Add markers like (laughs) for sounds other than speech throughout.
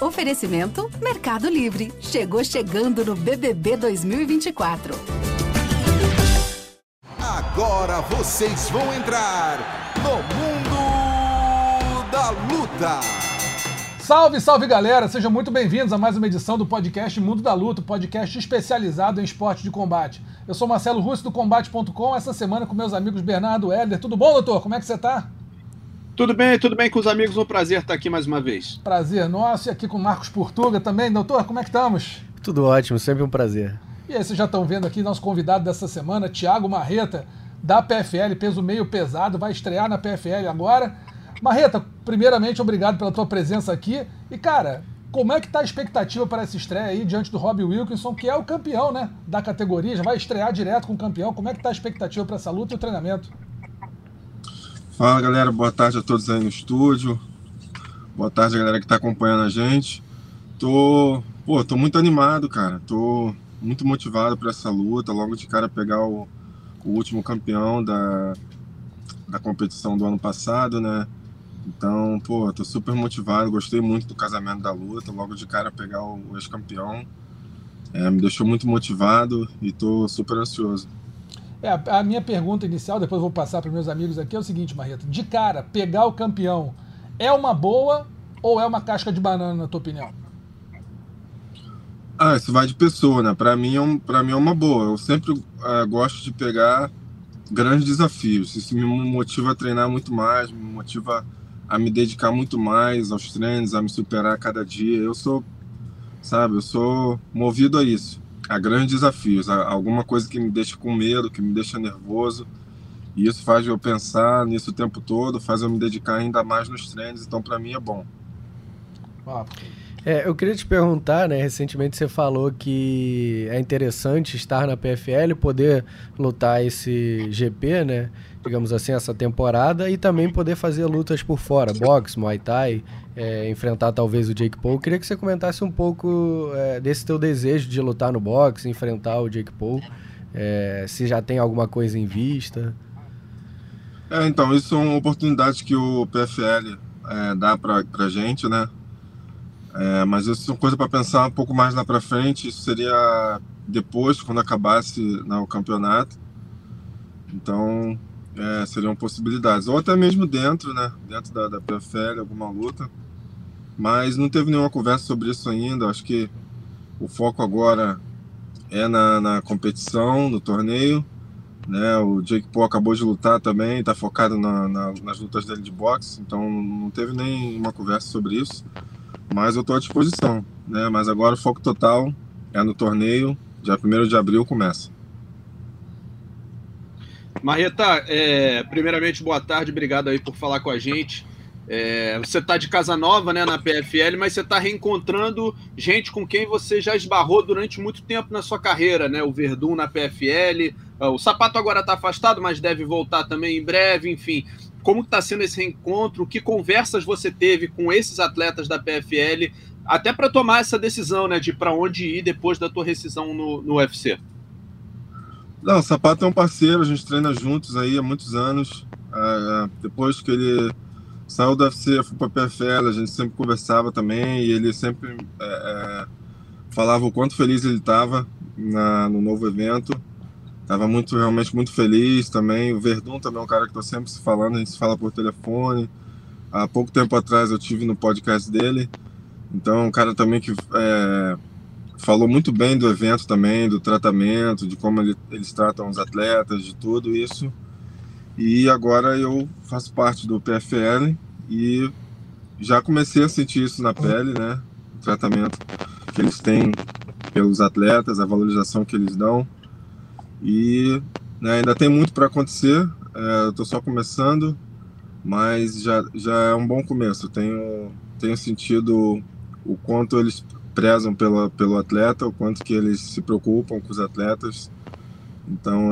Oferecimento Mercado Livre. Chegou chegando no BBB 2024. Agora vocês vão entrar no Mundo da Luta. Salve, salve galera! Sejam muito bem-vindos a mais uma edição do podcast Mundo da Luta, podcast especializado em esporte de combate. Eu sou Marcelo Russo do Combate.com, essa semana com meus amigos Bernardo Heller. Tudo bom, doutor? Como é que você tá? Tudo bem, tudo bem com os amigos, um prazer estar aqui mais uma vez. Prazer nosso e aqui com o Marcos Portuga também. Doutor, como é que estamos? Tudo ótimo, sempre um prazer. E aí, vocês já estão vendo aqui nosso convidado dessa semana, Thiago Marreta, da PFL, peso meio pesado, vai estrear na PFL agora. Marreta, primeiramente, obrigado pela tua presença aqui. E, cara, como é que tá a expectativa para essa estreia aí diante do Robbie Wilkinson, que é o campeão, né, da categoria, já vai estrear direto com o campeão. Como é que tá a expectativa para essa luta e o treinamento? Fala, galera, boa tarde a todos aí no estúdio. Boa tarde galera que tá acompanhando a gente. Tô, pô, tô muito animado, cara. Tô muito motivado para essa luta, logo de cara pegar o, o último campeão da, da competição do ano passado, né? Então, pô, tô super motivado, gostei muito do casamento da luta, logo de cara pegar o ex-campeão. É, me deixou muito motivado e tô super ansioso. É, a minha pergunta inicial, depois vou passar para meus amigos aqui, é o seguinte, Marreta. De cara, pegar o campeão é uma boa ou é uma casca de banana, na tua opinião? Ah, isso vai de pessoa, né? Para mim, é um, mim é uma boa. Eu sempre uh, gosto de pegar grandes desafios. Isso me motiva a treinar muito mais, me motiva a me dedicar muito mais aos treinos, a me superar a cada dia. Eu sou, sabe, eu sou movido a isso, a grandes desafios, a alguma coisa que me deixa com medo, que me deixa nervoso. E isso faz eu pensar nisso o tempo todo, faz eu me dedicar ainda mais nos treinos. Então, para mim é bom. É, eu queria te perguntar, né? Recentemente você falou que é interessante estar na PFL, poder lutar esse GP, né? Digamos assim, essa temporada, e também poder fazer lutas por fora, boxe, Muay Thai, é, enfrentar talvez o Jake Paul. Queria que você comentasse um pouco é, desse teu desejo de lutar no boxe, enfrentar o Jake Paul, é, se já tem alguma coisa em vista. É, então, isso são oportunidades que o PFL é, dá pra, pra gente, né? É, mas isso é coisa para pensar um pouco mais lá para frente. Isso seria depois, quando acabasse né, o campeonato. Então, é, seriam possibilidades. Ou até mesmo dentro, né? Dentro da, da alguma luta. Mas não teve nenhuma conversa sobre isso ainda. Acho que o foco agora é na, na competição, no torneio. Né? O Jake Paul acabou de lutar também, está focado na, na, nas lutas dele de boxe. Então, não teve nenhuma conversa sobre isso. Mas eu estou à disposição, né? Mas agora o foco total é no torneio. Dia 1 de abril começa. Marreta, é, primeiramente, boa tarde, obrigado aí por falar com a gente. É, você está de casa nova né, na PFL, mas você está reencontrando gente com quem você já esbarrou durante muito tempo na sua carreira, né? O Verdun na PFL, o Sapato agora está afastado, mas deve voltar também em breve, enfim como está sendo esse reencontro, que conversas você teve com esses atletas da PFL, até para tomar essa decisão, né, de para onde ir depois da tua rescisão no, no UFC? Não, o Sapato é um parceiro, a gente treina juntos aí há muitos anos. É, depois que ele saiu do UFC, foi para a PFL, a gente sempre conversava também e ele sempre é, é, falava o quanto feliz ele estava no novo evento. Tava muito, realmente muito feliz também. O Verdun também é um cara que tô sempre se falando, a gente se fala por telefone. Há pouco tempo atrás eu tive no podcast dele. Então, um cara também que é, falou muito bem do evento também, do tratamento, de como ele, eles tratam os atletas, de tudo isso. E agora eu faço parte do PFL e já comecei a sentir isso na pele, né? O tratamento que eles têm pelos atletas, a valorização que eles dão. E né, ainda tem muito para acontecer, é, eu estou só começando, mas já, já é um bom começo. Tenho, tenho sentido o quanto eles prezam pela, pelo atleta, o quanto que eles se preocupam com os atletas. Então,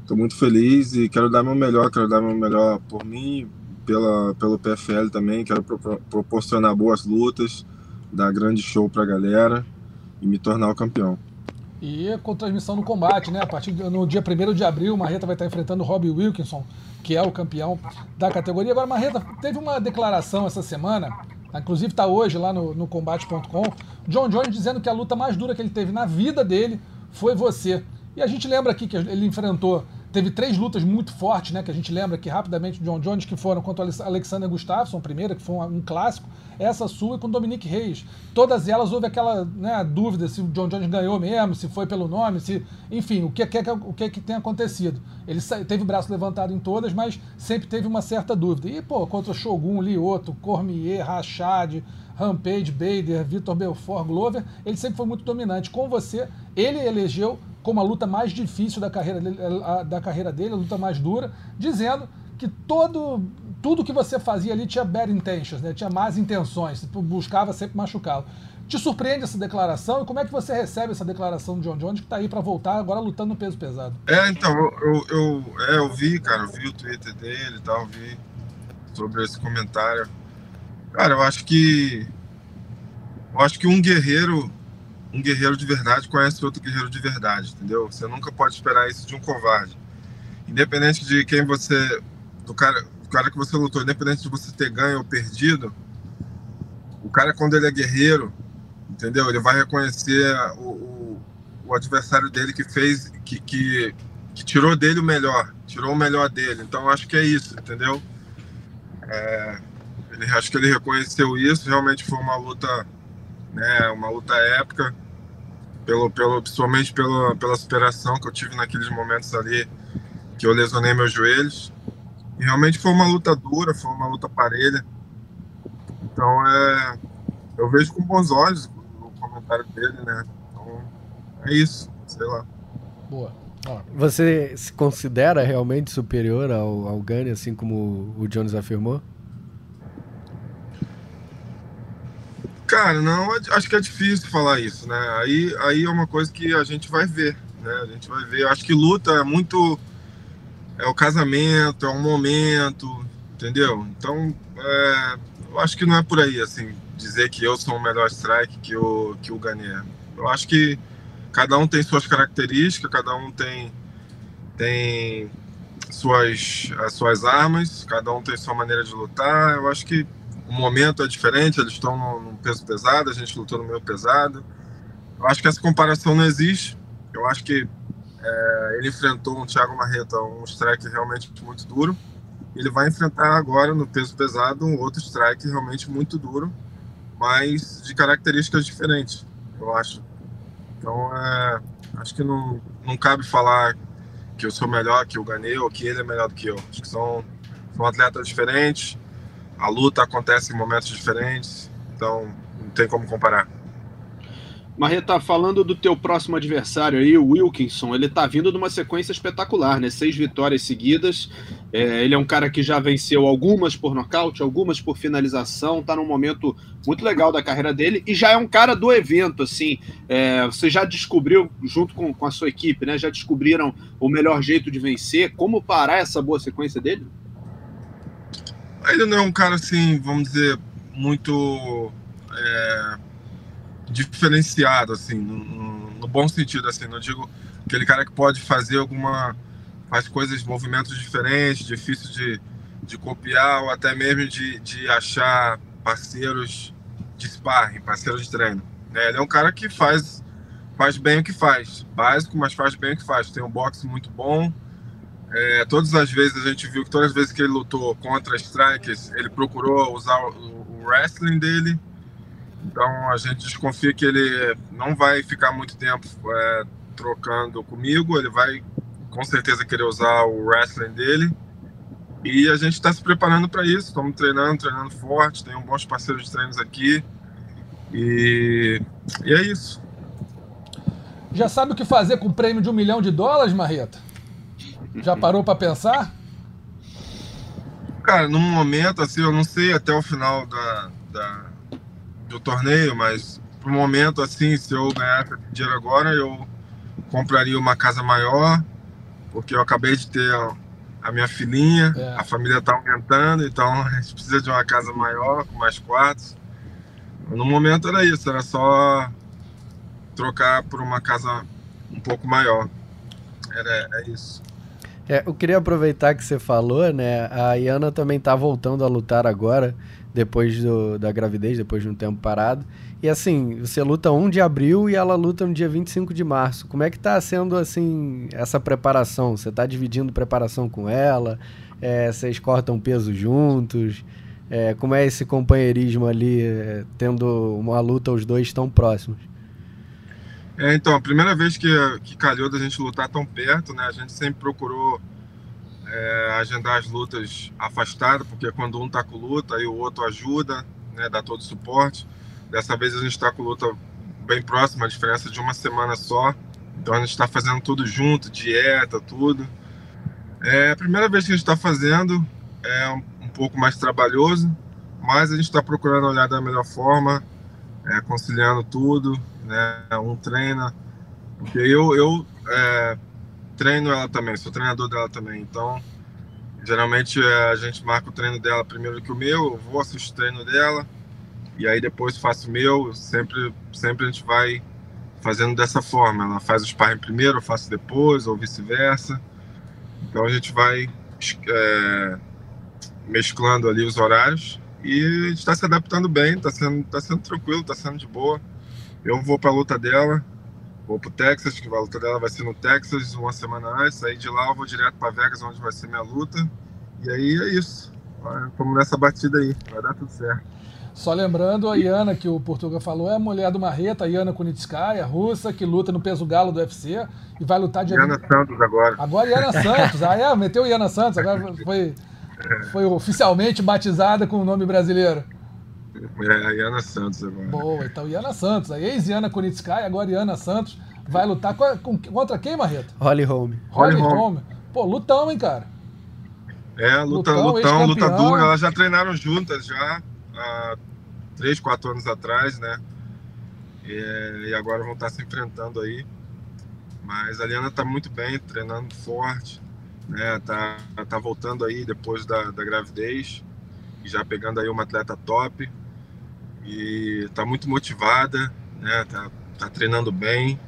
estou é, muito feliz e quero dar meu melhor, quero dar meu melhor por mim, pela, pelo PFL também, quero pro, proporcionar boas lutas, dar grande show para a galera e me tornar o campeão. E com transmissão no combate, né? A partir do, no dia 1 de abril, o Marreta vai estar enfrentando o Robbie Wilkinson, que é o campeão da categoria. Agora, Marreta teve uma declaração essa semana Inclusive está hoje lá no, no combate.com. John Jones dizendo que a luta mais dura que ele teve na vida dele foi você. E a gente lembra aqui que ele enfrentou Teve três lutas muito fortes, né? Que a gente lembra aqui rapidamente John Jones, que foram contra Alexander Gustafsson, primeira, que foi um, um, clássico, essa sua e com Dominique Reis. Todas elas houve aquela né, dúvida se o John Jones ganhou mesmo, se foi pelo nome, se. Enfim, o que, que, o que, que tem acontecido. Ele teve o braço levantado em todas, mas sempre teve uma certa dúvida. E, pô, contra Shogun, Lioto, Cormier, Rachad, Rampage, Bader, Vitor Belfort, Glover, ele sempre foi muito dominante. Com você, ele elegeu como a luta mais difícil da carreira dele, a, da carreira dele, a luta mais dura, dizendo que todo, tudo que você fazia ali tinha bad intentions, né? tinha más intenções, buscava sempre machucá-lo. Te surpreende essa declaração e como é que você recebe essa declaração de John Jones que está aí para voltar agora lutando no peso pesado? É, então, eu, eu, é, eu vi, cara, eu vi o Twitter dele e tal, vi sobre esse comentário. Cara, eu acho que eu acho que um guerreiro um guerreiro de verdade conhece outro guerreiro de verdade, entendeu? Você nunca pode esperar isso de um covarde. Independente de quem você. do cara, do cara que você lutou, independente de você ter ganho ou perdido, o cara, quando ele é guerreiro, entendeu? Ele vai reconhecer o, o, o adversário dele que fez. Que, que, que, tirou dele o melhor, tirou o melhor dele. Então, acho que é isso, entendeu? É, ele, acho que ele reconheceu isso. Realmente foi uma luta né? Uma luta épica, pelo, pelo, principalmente pela, pela superação que eu tive naqueles momentos ali que eu lesionei meus joelhos. E realmente foi uma luta dura, foi uma luta parelha. Então é, eu vejo com bons olhos o comentário dele, né? Então é isso, sei lá. Boa. Você se considera realmente superior ao, ao Gani, assim como o Jones afirmou? Cara, não, acho que é difícil falar isso, né? Aí, aí é uma coisa que a gente vai ver, né? A gente vai ver. Acho que luta é muito. É o casamento, é um momento, entendeu? Então, é, eu acho que não é por aí, assim, dizer que eu sou o melhor strike que o, que o Ganier. Eu acho que cada um tem suas características, cada um tem, tem suas, as suas armas, cada um tem sua maneira de lutar. Eu acho que o momento é diferente, eles estão no, no, peso pesado, a gente lutou no meio pesado. Eu acho que essa comparação não existe. Eu acho que é, ele enfrentou um Thiago Marreta, um strike realmente muito duro. Ele vai enfrentar agora no peso pesado um outro strike realmente muito duro, mas de características diferentes, eu acho. Então, é, acho que não, não cabe falar que eu sou melhor que o Ganeu que ele é melhor do que eu. Acho que são, são atletas diferentes a luta acontece em momentos diferentes, então não tem como comparar. Marreta, falando do teu próximo adversário aí, o Wilkinson, ele tá vindo de uma sequência espetacular, né? Seis vitórias seguidas. É, ele é um cara que já venceu algumas por nocaute, algumas por finalização, tá num momento muito legal da carreira dele e já é um cara do evento, assim. É, você já descobriu, junto com, com a sua equipe, né? Já descobriram o melhor jeito de vencer. Como parar essa boa sequência dele? Ele não é um cara assim, vamos dizer, muito é, diferenciado, assim, no, no, bom sentido, assim, não digo aquele cara que pode fazer alguma, faz coisas, movimentos diferentes, difícil de, de copiar ou até mesmo de, de achar parceiros de sparring, parceiros de treino. Né? Ele é um cara que faz, faz bem o que faz, básico, mas faz bem o que faz. Tem um boxe muito bom, é, todas as vezes a gente viu que todas as vezes que ele lutou contra strikers, ele procurou usar o, o wrestling dele. Então a gente desconfia que ele não vai ficar muito tempo é, trocando comigo, ele vai com certeza querer usar o wrestling dele. E a gente está se preparando para isso, estamos treinando, treinando forte, tem um bons parceiros de treinos aqui. E, e é isso. Já sabe o que fazer com o prêmio de um milhão de dólares, Marreta? Já parou para pensar? Cara, no momento, assim, eu não sei até o final da, da do torneio, mas pro momento, assim, se eu ganhar dinheiro agora, eu compraria uma casa maior, porque eu acabei de ter a minha filhinha, é. a família tá aumentando, então a gente precisa de uma casa maior, com mais quartos. No momento era isso, era só trocar por uma casa um pouco maior. Era, é isso. É, eu queria aproveitar que você falou, né? A Iana também tá voltando a lutar agora, depois do, da gravidez, depois de um tempo parado. E assim, você luta 1 de abril e ela luta no dia 25 de março. Como é que tá sendo assim essa preparação? Você tá dividindo preparação com ela? É, vocês cortam peso juntos? É, como é esse companheirismo ali, é, tendo uma luta os dois tão próximos? É, então, a primeira vez que, que calhou da gente lutar tão perto, né? A gente sempre procurou é, agendar as lutas afastadas, porque quando um tá com luta, aí o outro ajuda, né? Dá todo o suporte. Dessa vez a gente está com luta bem próxima, a diferença de uma semana só. Então a gente está fazendo tudo junto, dieta, tudo. É a primeira vez que a gente está fazendo, é um, um, pouco mais trabalhoso, mas a gente está procurando olhar da melhor forma, é, conciliando tudo, né? Um treina, porque eu, eu é, treino ela também, sou treinador dela também, então geralmente é, a gente marca o treino dela primeiro que o meu, eu vou assistir o treino dela, e aí depois faço o meu, sempre, sempre a gente vai fazendo dessa forma. Ela faz o sparring primeiro, eu faço depois, ou vice-versa. Então a gente vai é, mesclando ali os horários e está se adaptando bem, está sendo, tá sendo tranquilo, está sendo de boa. Eu vou para a luta dela, vou para o Texas, que a luta dela vai ser no Texas uma semana antes. Aí de lá eu vou direto para Vegas, onde vai ser minha luta. E aí é isso. Vamos nessa batida aí, vai dar tudo certo. Só lembrando, a Iana, que o Portugal falou, é a mulher do Marreta, a Iana Kunitskaya, russa, que luta no peso galo do UFC e vai lutar de... Iana Santos agora. Agora Iana Santos. Ah, é, meteu Iana Santos, agora foi, (laughs) foi oficialmente batizada com o nome brasileiro. É, a Iana Santos agora. Boa, então Iana Santos. A ex-Iana Kunitskaya, agora Iana Santos, vai lutar com, com, contra quem, Marreta? Holly Holm. Holly, Holm. Pô, lutão, hein, cara? É, luta, lutão, lutão lutador. Elas já treinaram juntas, já há três, quatro anos atrás, né? E, e, agora vão estar se enfrentando aí. Mas a Liana está muito bem, treinando forte, né? Tá, tá voltando aí depois da, da gravidez e já pegando aí uma atleta top e tá muito motivada, né? Tá, tá treinando bem.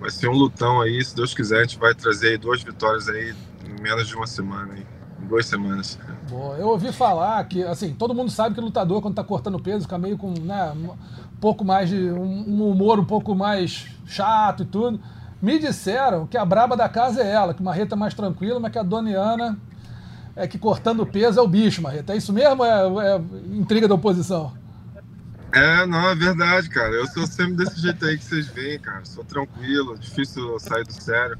Vai ser um lutão aí, se Deus quiser, a gente vai trazer duas vitórias aí em menos de uma semana aí duas semanas. Boa. Eu ouvi falar que, assim, todo mundo sabe que lutador, quando tá cortando peso, fica meio com, né, um pouco mais de. um humor um pouco mais chato e tudo. Me disseram que a braba da casa é ela, que Marreta é mais tranquila, mas que a Doniana é que cortando peso é o bicho, Marreta. É isso mesmo é, é intriga da oposição? É, não, é verdade, cara. Eu sou sempre desse jeito aí que vocês veem, cara. Sou tranquilo, difícil sair do sério.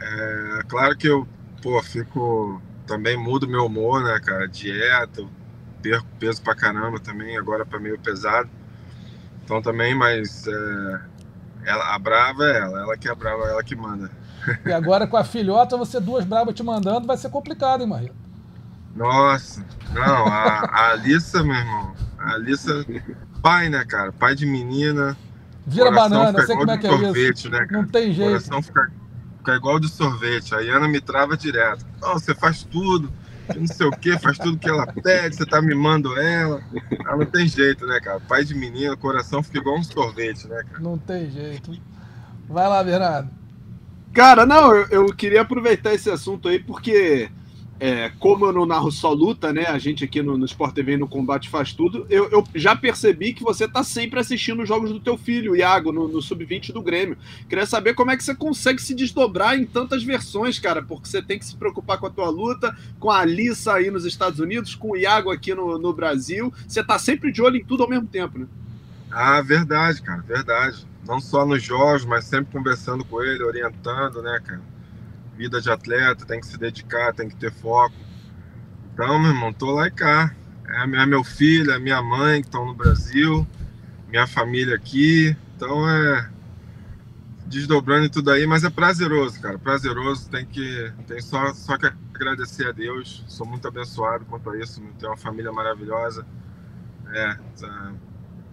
É claro que eu, pô, fico também mudo meu humor, né, cara? Dieta, perco peso pra caramba também, agora pra meio pesado. Então também, mas é, ela, a brava é ela, ela que é brava, ela que manda. (laughs) E agora com a filhota, você duas bravas te mandando, vai ser complicado, hein, Maria? Nossa, não, a, a Alissa, meu irmão, a Alissa, pai, né, cara? Pai de menina. Vira banana, sei como é que é sorvete, isso. Né, Não tem jeito. O coração fica ficar igual de sorvete. A Ana me trava direto. Não, você faz tudo, não sei o que, faz tudo que ela pede, você tá mimando ela. Ah, não tem jeito, né, cara? Pai de menina, coração fica igual um sorvete, né, cara? Não tem jeito. Vai lá, Bernardo. Cara, não, eu, eu queria aproveitar esse assunto aí porque é, como eu não narro só luta, né? A gente aqui no, no Sport TV no Combate faz tudo. Eu, eu já percebi que você tá sempre assistindo os jogos do teu filho, Iago, no, no Sub-20 do Grêmio. Queria saber como é que você consegue se desdobrar em tantas versões, cara, porque você tem que se preocupar com a tua luta, com a Alissa aí nos Estados Unidos, com o Iago aqui no, no Brasil. Você tá sempre de olho em tudo ao mesmo tempo, né? Ah, verdade, cara, verdade. Não só nos jogos, mas sempre conversando com ele, orientando, né, cara? Vida de atleta, tem que se dedicar, tem que ter foco. Então, meu irmão, tô lá e cá. É, meu filho, é minha mãe que estão no Brasil, minha família aqui. Então é desdobrando e tudo aí, mas é prazeroso, cara. Prazeroso, tem que tem só só que agradecer a Deus. Sou muito abençoado quanto a isso, tenho uma família maravilhosa. É, tá,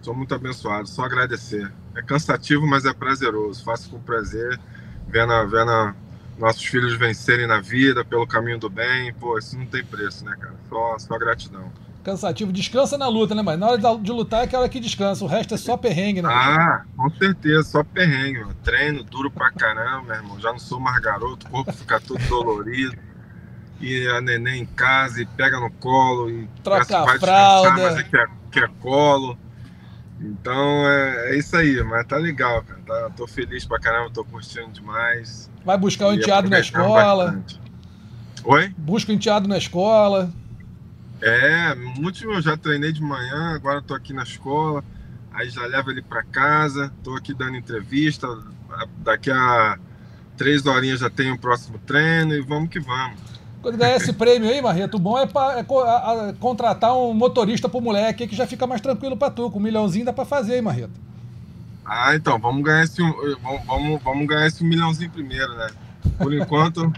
sou muito abençoado, só agradecer. É cansativo, mas é prazeroso. Faço com prazer, vendo, vendo nossos filhos vencerem na vida pelo caminho do bem, pô, isso não tem preço, né, cara? Só, só gratidão. Cansativo, descansa na luta, né, mas na hora de lutar é aquela que descansa, o resto é só perrengue, né? Ah, com certeza, só perrengue, mano. Treino duro pra caramba, meu irmão. Já não sou mais garoto, o corpo fica todo dolorido. e a neném em casa e pega no colo e troca a fralda, mas é quer, quer colo. Então é, é, isso aí, mas tá legal, cara. Tá, tô feliz pra caramba, tô curtindo demais. Vai buscar o enteado na escola. Bastante. Oi? Busca o enteado na escola. É, muito eu já treinei de manhã, agora tô aqui na escola, aí já levo ele para casa, tô aqui dando entrevista, daqui a três horinhas já tenho o próximo treino e vamos que vamos. Quando ganhar esse (laughs) prêmio aí, Marreto, o bom é, pra, é a, a, contratar um motorista pro moleque que já fica mais tranquilo pra tu. Com um milhãozinho dá pra fazer, hein, Marreto? Ah, então, vamos ganhar esse, vamos, vamos, vamos ganhar esse milhãozinho primeiro, né? Por enquanto,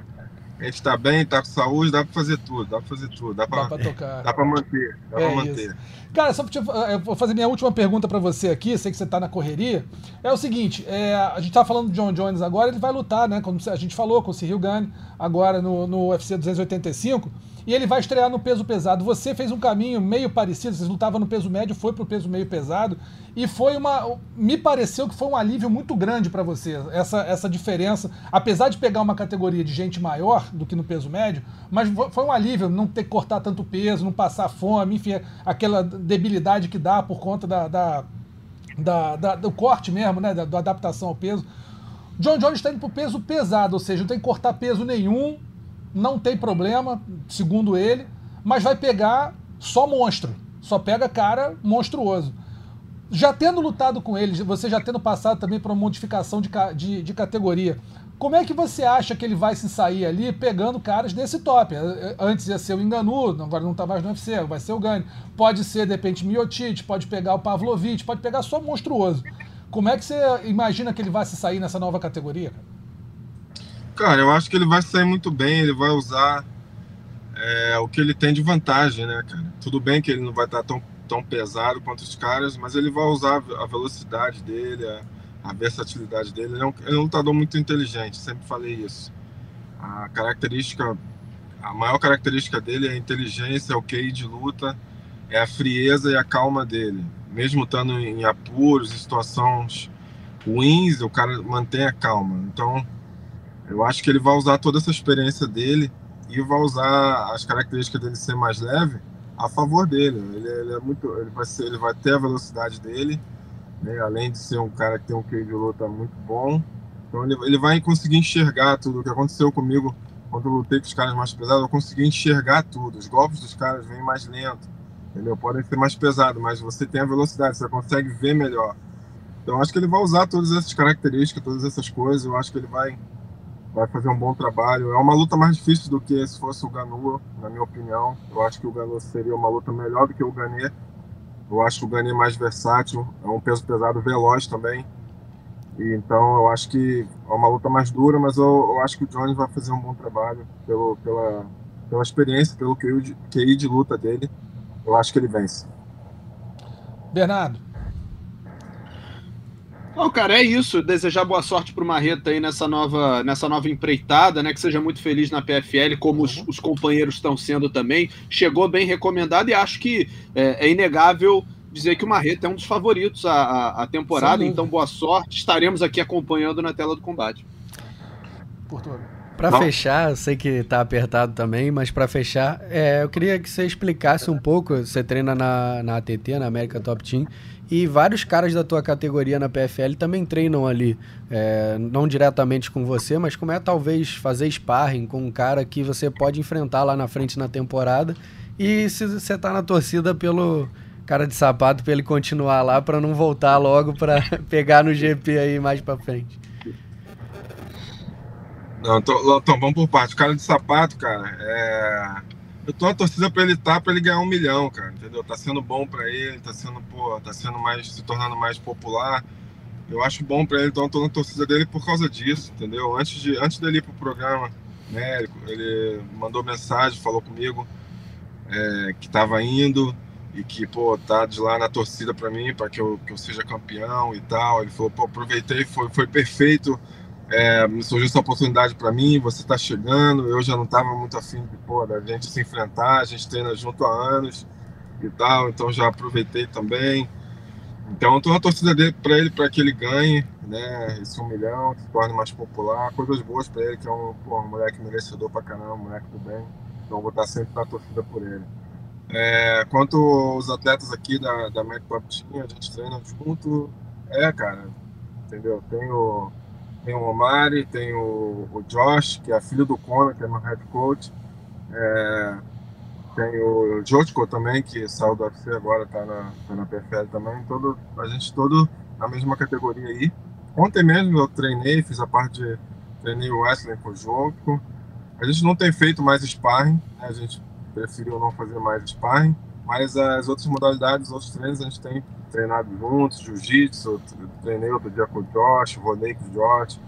a gente tá bem, tá com saúde, dá pra fazer tudo, dá pra fazer tudo, dá pra, dá pra tocar. Dá pra manter, dá é pra manter. Isso. Cara, só pra te, eu vou fazer minha última pergunta para você aqui, sei que você tá na correria. É o seguinte, é, a gente tá falando do John Jones agora, ele vai lutar, né? Como a gente falou, com o Cyril Gane, agora no, no UFC 285 e ele vai estrear no peso pesado. Você fez um caminho meio parecido, vocês lutavam no peso médio, foi pro peso meio pesado, e foi uma. Me pareceu que foi um alívio muito grande para você, essa, essa diferença, apesar de pegar uma categoria de gente maior do que no peso médio, mas foi um alívio não ter que cortar tanto peso, não passar fome, enfim, aquela debilidade que dá por conta da, da, da, da do corte mesmo, né? Da, da adaptação ao peso. John Jones está indo pro peso pesado, ou seja, não tem que cortar peso nenhum, não tem problema, segundo ele, mas vai pegar só monstro. Só pega cara monstruoso. Já tendo lutado com ele, você já tendo passado também por uma modificação de, de, de categoria, como é que você acha que ele vai se sair ali pegando caras desse top? Antes ia ser o Enganu, agora não está mais no UFC, vai ser o Gane. Pode ser, de repente, Miotite, pode pegar o Pavlovich, pode pegar só monstruoso. Como é que você imagina que ele vai se sair nessa nova categoria? Cara? Eu acho que ele vai sair muito bem, ele vai usar é, o que ele tem de vantagem, né, cara? Tudo bem que ele não vai estar tão, tão pesado quanto os caras, mas ele vai usar a velocidade dele, a, a versatilidade dele. Ele é, um, ele é um lutador muito inteligente, sempre falei isso. A característica, a maior característica dele é a inteligência, é o QI de luta, é a frieza e a calma dele. Mesmo estando em apuros, em situações ruins, o cara mantém a calma. Então, eu acho que ele vai usar toda essa experiência dele e vai usar as características dele ser mais leve a favor dele. Ele, ele é muito, ele vai ser, ele vai ter a velocidade dele, né? além de ser um cara que tem um QI de luta muito bom. Então ele, ele vai conseguir enxergar tudo o que aconteceu comigo quando eu lutei com os caras mais pesados. Eu consegui enxergar tudo. Os golpes dos caras vêm mais lento, entendeu? Podem ser mais pesados, mas você tem a velocidade, você consegue ver melhor. Então acho que ele vai usar todas essas características, todas essas coisas. Eu acho que ele vai vai fazer um bom trabalho. É uma luta mais difícil do que se fosse o Ganu, na minha opinião. Eu acho que o Ganu seria uma luta melhor do que o Ganê. Eu acho o Ganê mais versátil, é um peso pesado veloz também. E, então eu acho que é uma luta mais dura, mas eu, eu acho que o Johnny vai fazer um bom trabalho pelo, pela, pela experiência, pelo QI de, QI de luta dele. Eu acho que ele vence. Bernardo. Não, cara, é isso. Desejar boa sorte pro Marreta aí nessa nova, nessa nova empreitada, né? Que seja muito feliz na PFL, como os, os companheiros estão sendo também. Chegou bem recomendado e acho que é, é inegável dizer que o Marreta é um dos favoritos à, à temporada. Então, boa sorte. Estaremos aqui acompanhando na tela do combate. Para fechar, eu sei que tá apertado também, mas para fechar, é, eu queria que você explicasse um pouco. Você treina na, na ATT, na América Top Team, e vários caras da tua categoria na PFL também treinam ali, é, não diretamente com você, mas como é talvez fazer sparring com um cara que você pode enfrentar lá na frente na temporada e se você tá na torcida pelo cara de sapato para ele continuar lá para não voltar logo para (laughs) pegar no GP aí mais para frente. Não, então, vamos por parte. O cara de sapato, cara, é eu tô na torcida para ele estar, tá, para ele ganhar um milhão, cara, entendeu? Tá sendo bom para ele, tá sendo, pô, tá sendo mais, se tornando mais popular. Eu acho bom para ele, então eu tô na torcida dele por causa disso, entendeu? Antes, de, antes dele ir pro programa, né, ele mandou mensagem, falou comigo é, que tava indo e que, pô, tá de lá na torcida para mim, para que eu, que eu seja campeão e tal. Ele falou, pô, aproveitei, foi, foi perfeito é, surgiu essa oportunidade para mim, você está chegando, eu já não estava muito afim de, pô, da gente se enfrentar, a gente treina junto há anos e tal, então já aproveitei também. Então estou na torcida dele para ele, para que ele ganhe, né, esse um milhão, se torne mais popular, coisas boas para ele, que é um, pô, um moleque merecedor para caramba, um moleque do bem. Então vou estar sempre na torcida por ele. É, quanto os atletas aqui da, da Mac Team, a gente treina junto. É, cara, entendeu? Tem o, tem o Omari, tem o, o Josh, que é filho do Conor, que é meu head coach. É, tem o Jotko também, que saiu do UFC agora, tá na, tá na PFL também. Todo, a gente todo na mesma categoria aí. Ontem mesmo eu treinei, fiz a parte de. Treinei o Wesley com o Jotko. A gente não tem feito mais sparring, né? a gente preferiu não fazer mais sparring, mas as outras modalidades, os outros treinos a gente tem treinado juntos, jiu-jitsu, treinei outro dia com o Josh, rodei com o Josh.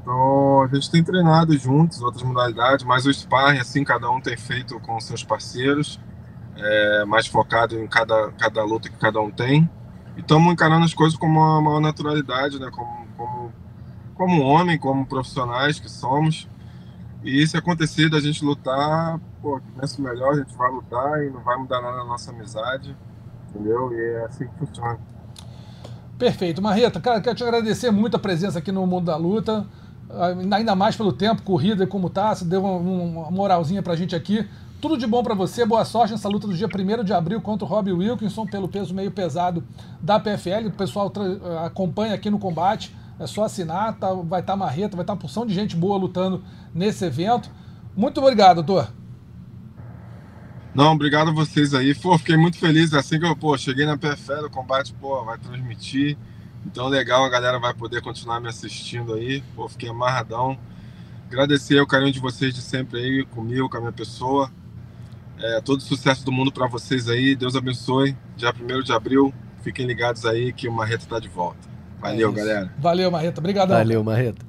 Então a gente tem treinado juntos, outras modalidades, mas o sparring, assim, cada um tem feito com seus parceiros, é, mais focado em cada, cada luta que cada um tem. E estamos encarando as coisas com uma maior naturalidade, né? Como, como, como homem, como profissionais que somos. E se acontecer da gente lutar, pô, penso melhor, a gente vai lutar e não vai mudar nada na nossa amizade, entendeu? E é assim que funciona. Perfeito. Marreta, cara, quero te agradecer muito a presença aqui no Mundo da Luta, ainda mais pelo tempo, corrida e como tá, você deu uma, moralzinha pra gente aqui. Tudo de bom para você, boa sorte nessa luta do dia 1 de abril contra o Robbie Wilkinson pelo peso meio pesado da PFL. O pessoal acompanha aqui no combate. É só assinar, tá, vai estar tá marreta, vai estar tá uma porção de gente boa lutando nesse evento. Muito obrigado, doutor. Não, obrigado a vocês aí. Pô, fiquei muito feliz assim que eu pô, cheguei na PFL, o combate pô, vai transmitir. Então legal, a galera vai poder continuar me assistindo aí. Pô, fiquei amarradão. Agradecer o carinho de vocês de sempre aí comigo, com a minha pessoa. É, todo sucesso do mundo para vocês aí. Deus abençoe. Dia 1 de abril. Fiquem ligados aí que o Marreta está de volta. Valeu, é galera. Valeu, Marreta. Obrigadão. Valeu, Marreta.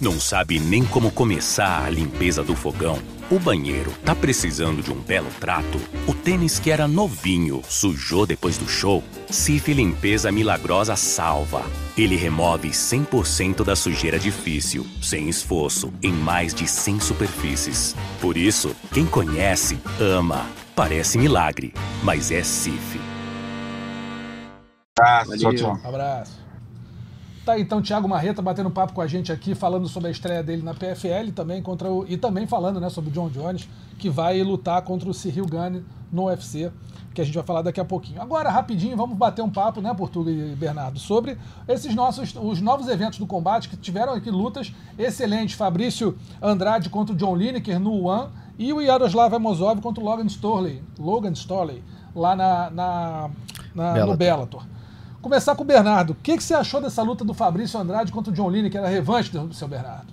Não sabe nem como começar a limpeza do fogão? O banheiro tá precisando de um belo trato? O tênis que era novinho sujou depois do show? Cif Limpeza Milagrosa salva. Ele remove 100% da sujeira difícil, sem esforço, em mais de 100 superfícies. Por isso, quem conhece, ama. Parece milagre, mas é Cif. Abraço, tchau, tchau. Abraço. Tá, então Thiago Marreta batendo papo com a gente aqui, falando sobre a estreia dele na PFL também contra o, e também falando, né, sobre o John Jones, que vai lutar contra o Cyril Gane no UFC, que a gente vai falar daqui a pouquinho. Agora, rapidinho, vamos bater um papo, né, Portuga e Bernardo, sobre esses nossos os novos eventos do combate que tiveram aqui lutas excelentes. Fabrício Andrade contra o John Lineker no One e o Yaroslav Amosov contra o Logan Storley, Logan Storley lá na, na, na Bellator. no Bellator. Começar com o Bernardo. O que, que você achou dessa luta do Fabrício Andrade contra o John Line, que era a revanche do seu Bernardo?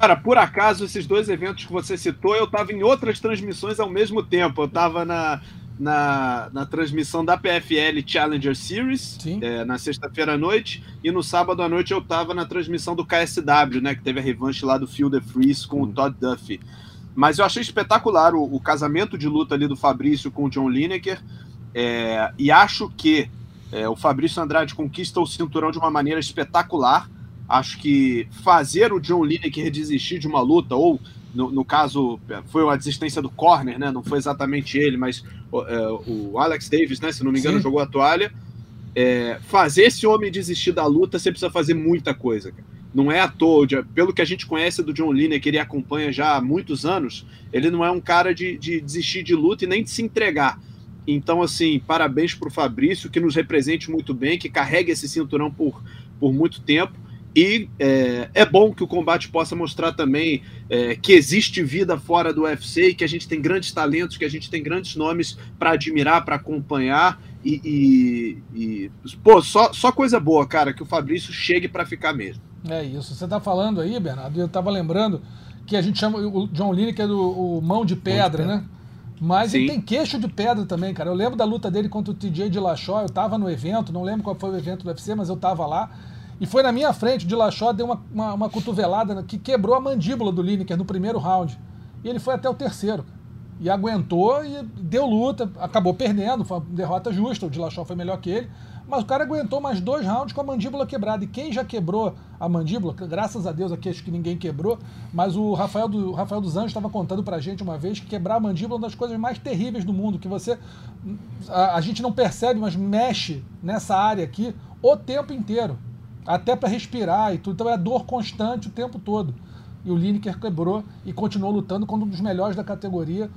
Cara, por acaso, esses dois eventos que você citou, eu estava em outras transmissões ao mesmo tempo. Eu estava na, na, na, transmissão da PFL Challenger Series, é, na sexta-feira à noite, e no sábado à noite eu estava na transmissão do KSW, né, que teve a revanche lá do Phil the Freeze com hum. o Todd Duffy. Mas eu achei espetacular o, o, casamento de luta ali do Fabrício com o John Lineker, é, e acho que é, o Fabrício Andrade conquista o cinturão de uma maneira espetacular. Acho que fazer o John Lineker desistir de uma luta, ou no, no, caso, foi a desistência do corner, né? Não foi exatamente ele, mas é, o Alex Davis, né? Se não me engano, Sim. jogou a toalha. É, fazer esse homem desistir da luta, você precisa fazer muita coisa. Não é à toa, pelo que a gente conhece do John Lineker, ele acompanha já há muitos anos, ele não é um cara de, de desistir de luta e nem de se entregar. Então, assim, parabéns para o Fabrício, que nos represente muito bem, que carregue esse cinturão por, por muito tempo. E é, é bom que o combate possa mostrar também é, que existe vida fora do UFC e que a gente tem grandes talentos, que a gente tem grandes nomes para admirar, para acompanhar. E, e, e, pô, só, só coisa boa, cara, que o Fabrício chegue para ficar mesmo. É isso. Você está falando aí, Bernardo, eu estava lembrando que a gente chama o John Lineker do o mão de pedra, mão de pedra. né? Mas Sim. ele tem queixo de pedra também, cara. Eu lembro da luta dele contra o TJ Dillashaw, eu tava no evento, não lembro qual foi o evento do UFC, mas eu tava lá. E foi na minha frente, o Dillashaw deu uma, uma, uma cotovelada que quebrou a mandíbula do Lineker no primeiro round. E ele foi até o terceiro. E aguentou e deu luta, acabou perdendo, foi uma derrota justa, o Dillashaw foi melhor que ele. Mas o cara aguentou mais dois rounds com a mandíbula quebrada. E quem já quebrou a mandíbula, graças a Deus aqui acho que ninguém quebrou, mas o Rafael, do, Rafael dos Anjos estava contando pra gente uma vez que quebrar a mandíbula é uma das coisas mais terríveis do mundo, que você. A, a gente não percebe, mas mexe nessa área aqui o tempo inteiro. Até para respirar e tudo. Então é dor constante o tempo todo. e o Lineker quebrou e continuou lutando como um dos melhores da categoria,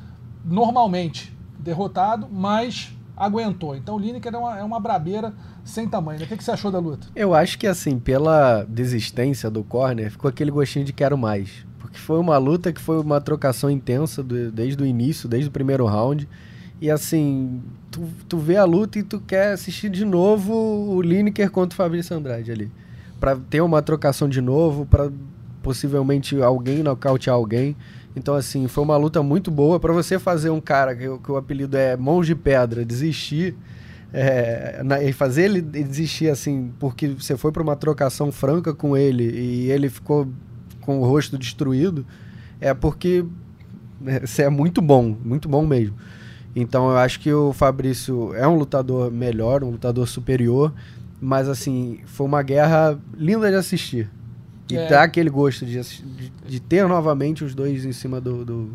normalmente derrotado, mas aguentou. Então o Lineker é uma, é uma brabeira sem tamanho. Né? O que, que você achou da luta? Eu acho que assim, pela desistência do corner, ficou aquele gostinho de quero mais. Porque foi uma luta que foi uma trocação intensa do, desde o início, desde o primeiro round. E assim, tu, tu vê a luta e tu quer assistir de novo o Lineker contra o Fabrício Andrade ali. Pra ter uma trocação de novo, para possivelmente alguém nocautear alguém. Então, assim, foi uma luta muito boa. para você fazer um cara que, que, o apelido é Mãos de Pedra desistir, é, na, e fazer ele desistir, assim, porque você foi para uma trocação franca com ele e ele ficou com o rosto destruído, é porque né, você é muito bom, muito bom mesmo. Então, eu acho que o Fabrício é um lutador melhor, um lutador superior, mas, assim, foi uma guerra linda de assistir. E é. dá aquele gosto de, de, de, ter novamente os dois em cima do, do,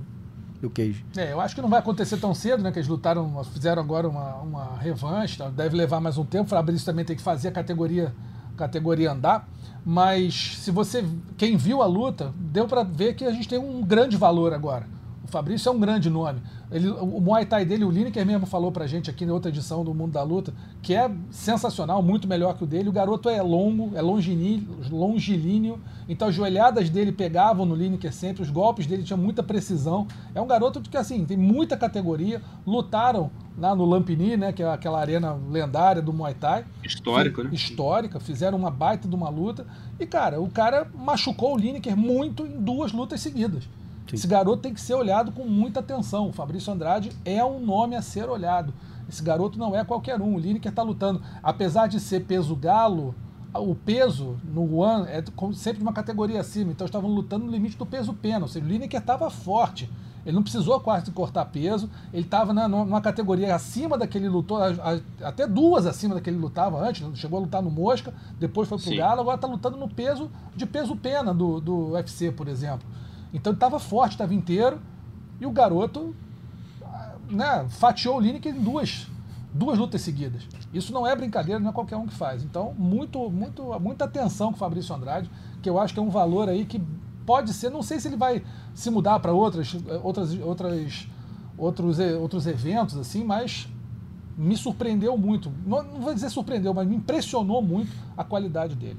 do Cage. É, eu acho que não vai acontecer tão cedo, né? Que eles lutaram, fizeram agora uma, uma revanche, tá? deve levar mais um tempo. O Fabrício também tem que fazer a categoria, categoria andar. Mas se você. Quem viu a luta, deu para ver que a gente tem um grande valor agora. Fabrício é um grande nome. Ele, o Muay Thai dele, o Lineker mesmo falou pra gente aqui na outra edição do Mundo da Luta, que é sensacional, muito melhor que o dele. O garoto é longo, é longilíneo, então as joelhadas dele pegavam no Lineker sempre, os golpes dele tinham muita precisão. É um garoto que, assim, tem muita categoria. Lutaram lá no Lampini, né, que é aquela arena lendária do Muay Thai. Histórico, né? Histórica, fizeram uma baita de uma luta. E, cara, o cara machucou o Lineker muito em duas lutas seguidas. Sim. Esse garoto tem que ser olhado com muita atenção. O Fabrício Andrade é um nome a ser olhado. Esse garoto não é qualquer um. O Lineker está lutando. Apesar de ser peso galo, o peso no One é sempre uma categoria acima. Então estavam lutando no limite do peso pena. Ou seja, o Lineker estava forte. Ele não precisou quase cortar peso. Ele estava numa categoria acima daquele lutou, até duas acima daquele lutava antes. Chegou a lutar no Mosca, depois foi pro Sim. Galo, agora está lutando no peso de peso pena do, do UFC, por exemplo. Então ele estava forte, estava inteiro, e o garoto né, fatiou o Lineker em duas, duas lutas seguidas. Isso não é brincadeira, não é qualquer um que faz. Então, muito, muito, muita atenção com o Fabrício Andrade, que eu acho que é um valor aí que pode ser, não sei se ele vai se mudar para outras, outras, outras, outros, outros eventos, assim, mas me surpreendeu muito. Não, não vou dizer surpreendeu, mas me impressionou muito a qualidade dele.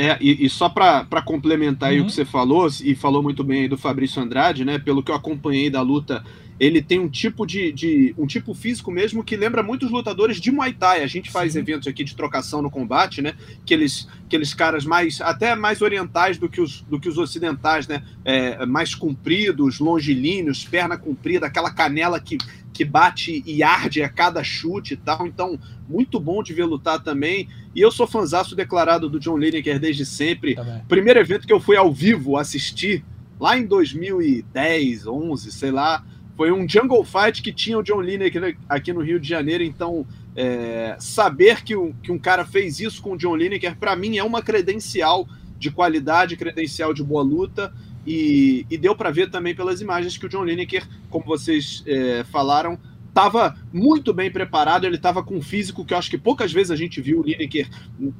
É, e, e só para complementar uhum. o que você falou, e falou muito bem aí do Fabrício Andrade, né? Pelo que eu acompanhei da luta, ele tem um tipo de, de um tipo físico mesmo que lembra muito os lutadores de Muay Thai. A gente faz Sim. eventos aqui de trocação no combate, né? Aqueles, aqueles caras mais até mais orientais do que os, do que os ocidentais, né? É, mais compridos, longilíneos, perna comprida, aquela canela que que bate e arde a cada chute e tal. Então, muito bom de ver lutar também. E eu sou fanzaço declarado do John Lineker desde sempre. Também. Primeiro evento que eu fui ao vivo assistir, lá em 2010, 11, sei lá, foi um Jungle Fight que tinha o John Lineker aqui no Rio de Janeiro. Então, é, saber que, um, que um cara fez isso com o John Lineker, para mim, é uma credencial de qualidade, credencial de boa luta. E, e deu para ver também pelas imagens que o John Lineker, como vocês é, falaram, estava muito bem preparado, ele estava com um físico que eu acho que poucas vezes a gente viu o Lineker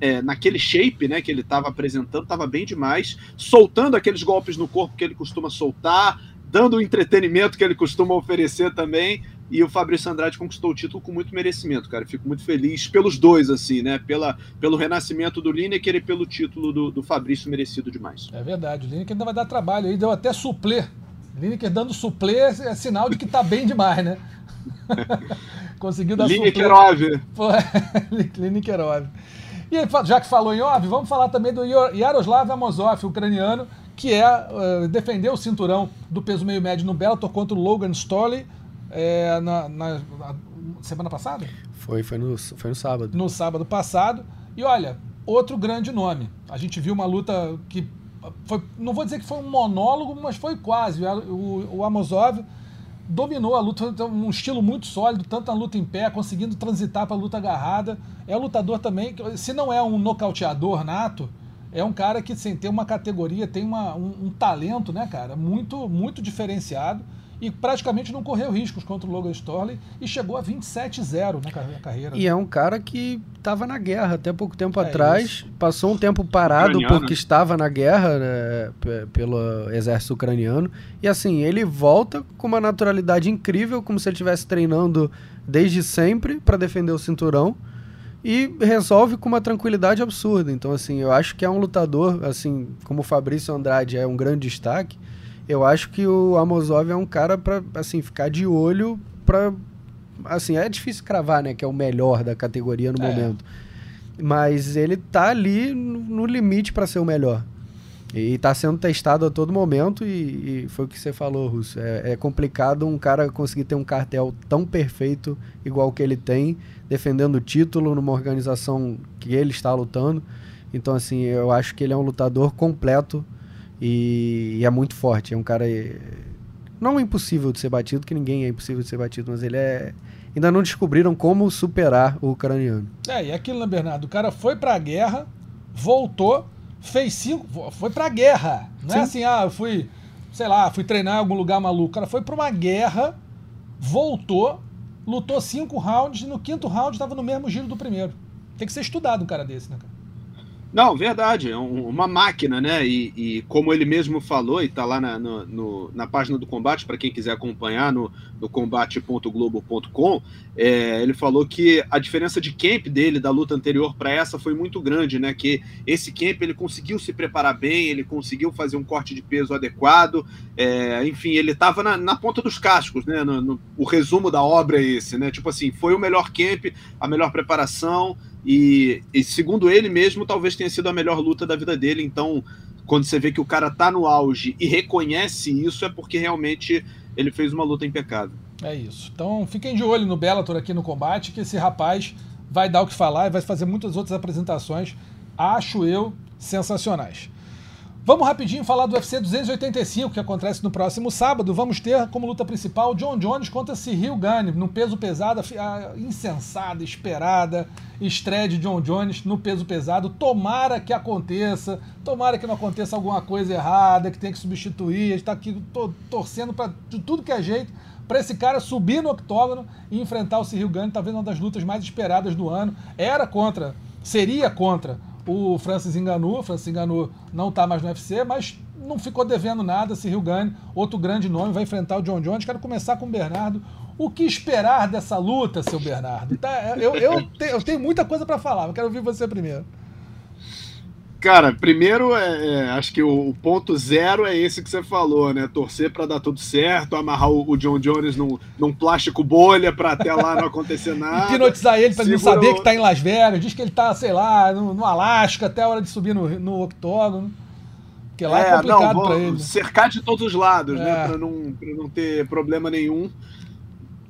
é, naquele shape né, que ele estava apresentando, estava bem demais, soltando aqueles golpes no corpo que ele costuma soltar, dando o entretenimento que ele costuma oferecer também. E o Fabrício Andrade conquistou o título com muito merecimento, cara. Fico muito feliz pelos dois, assim, né? Pela, pelo renascimento do Lineker e pelo título do, do Fabrício, merecido demais. É verdade. O Lineker ainda vai dar trabalho aí, deu até suplê. Lineker dando suplê é sinal de que tá bem demais, né? (laughs) Conseguiu dar Linekerov. (laughs) Linekerov. E já que falou em Ov, vamos falar também do Yaroslav Amosov, ucraniano, que é uh, defendeu o cinturão do peso meio médio no Bellator contra o Logan Storley é, na, na, na, semana passada? Foi, foi no, foi no sábado. No sábado passado. E olha, outro grande nome. A gente viu uma luta que foi, não vou dizer que foi um monólogo, mas foi quase. O, o Amosov dominou a luta, um estilo muito sólido, tanto na luta em pé, conseguindo transitar para a luta agarrada. É um lutador também, se não é um nocauteador nato, é um cara que sem ter uma categoria, tem uma, um, um talento, né, cara, muito, muito diferenciado e praticamente não correu riscos contra o Logan Storley e chegou a 27-0 na carreira. E é um cara que estava na guerra até pouco tempo é atrás, isso. passou um tempo parado porque estava na guerra né, pelo exército ucraniano e assim, ele volta com uma naturalidade incrível, como se ele estivesse treinando desde sempre para defender o cinturão e resolve com uma tranquilidade absurda. Então, assim, eu acho que é um lutador, assim, como o Fabrício Andrade é um grande destaque, eu acho que o Amosov é um cara para assim, ficar de olho para assim, é difícil cravar, né, que é o melhor da categoria no é. momento. Mas ele tá ali no, limite para ser o melhor. E está sendo testado a todo momento e, e, foi o que você falou, Russo. É, é, complicado um cara conseguir ter um cartel tão perfeito igual que ele tem, defendendo o título numa organização que ele está lutando. Então, assim, eu acho que ele é um lutador completo e, e é muito forte. É um cara não impossível de ser batido, que ninguém é impossível de ser batido, mas ele é ainda não descobriram como superar o ucraniano. É, e aquilo, né, Bernardo? O cara foi para a guerra, voltou fez cinco. Foi pra guerra. Não é Sim. é assim, ah, eu fui, sei lá, fui treinar em algum lugar maluco. O cara foi pra uma guerra, voltou, lutou cinco rounds e no quinto round estava no mesmo giro do primeiro. Tem que ser estudado um cara desse, né, cara? Não, verdade, é um, uma máquina, né? E, e, como ele mesmo falou, e está lá na, no, no, na página do combate, para quem quiser acompanhar no, no combate.globo.com, é, ele falou que a diferença de camp dele, da luta anterior para essa, foi muito grande, né? Que esse camp ele conseguiu se preparar bem, ele conseguiu fazer um corte de peso adequado, é, enfim, ele estava na, na, ponta dos cascos, né? No, o resumo da obra é esse, né? Tipo assim, foi o melhor camp, a melhor preparação. E, e, segundo ele mesmo, talvez tenha sido a melhor luta da vida dele. Então, quando você vê que o cara tá no auge e reconhece isso, é porque realmente ele fez uma luta impecável. É isso. Então, fiquem de olho no Bellator aqui no combate, que esse rapaz vai dar o que falar e vai fazer muitas outras apresentações, acho eu, sensacionais. Vamos rapidinho falar do UFC 285, que acontece no próximo sábado. Vamos ter como luta principal John Jones contra Cyril Gane, no peso pesado, a insensada, esperada estreia de John Jones no peso pesado. Tomara que aconteça, tomara que não aconteça alguma coisa errada, que tenha que substituir. A gente está aqui torcendo para tudo que é jeito para esse cara subir no octógono e enfrentar o Cyril Gane, talvez uma das lutas mais esperadas do ano. Era contra, seria contra o Francis Ngannou, Francis Ngannou não está mais no UFC, mas não ficou devendo nada. Se Rio Gane, outro grande nome, vai enfrentar o John Jones. Quero começar com o Bernardo. O que esperar dessa luta, seu Bernardo? Tá, eu, eu, te, eu tenho muita coisa para falar, mas quero ouvir você primeiro. Cara, primeiro, é, é, acho que o, o, ponto zero é esse que você falou, né? Torcer para dar tudo certo, amarrar o, o, John Jones num, num plástico bolha para até lá não acontecer (laughs) nada. Hipnotizar ele para ele não saber que tá em Las Vegas. Diz que ele tá, sei lá, no, no Alasca até a hora de subir no, no octógono. Porque lá é, é complicado para ele. Cercar de todos os lados, né? é. né? Para não, pra não ter problema nenhum.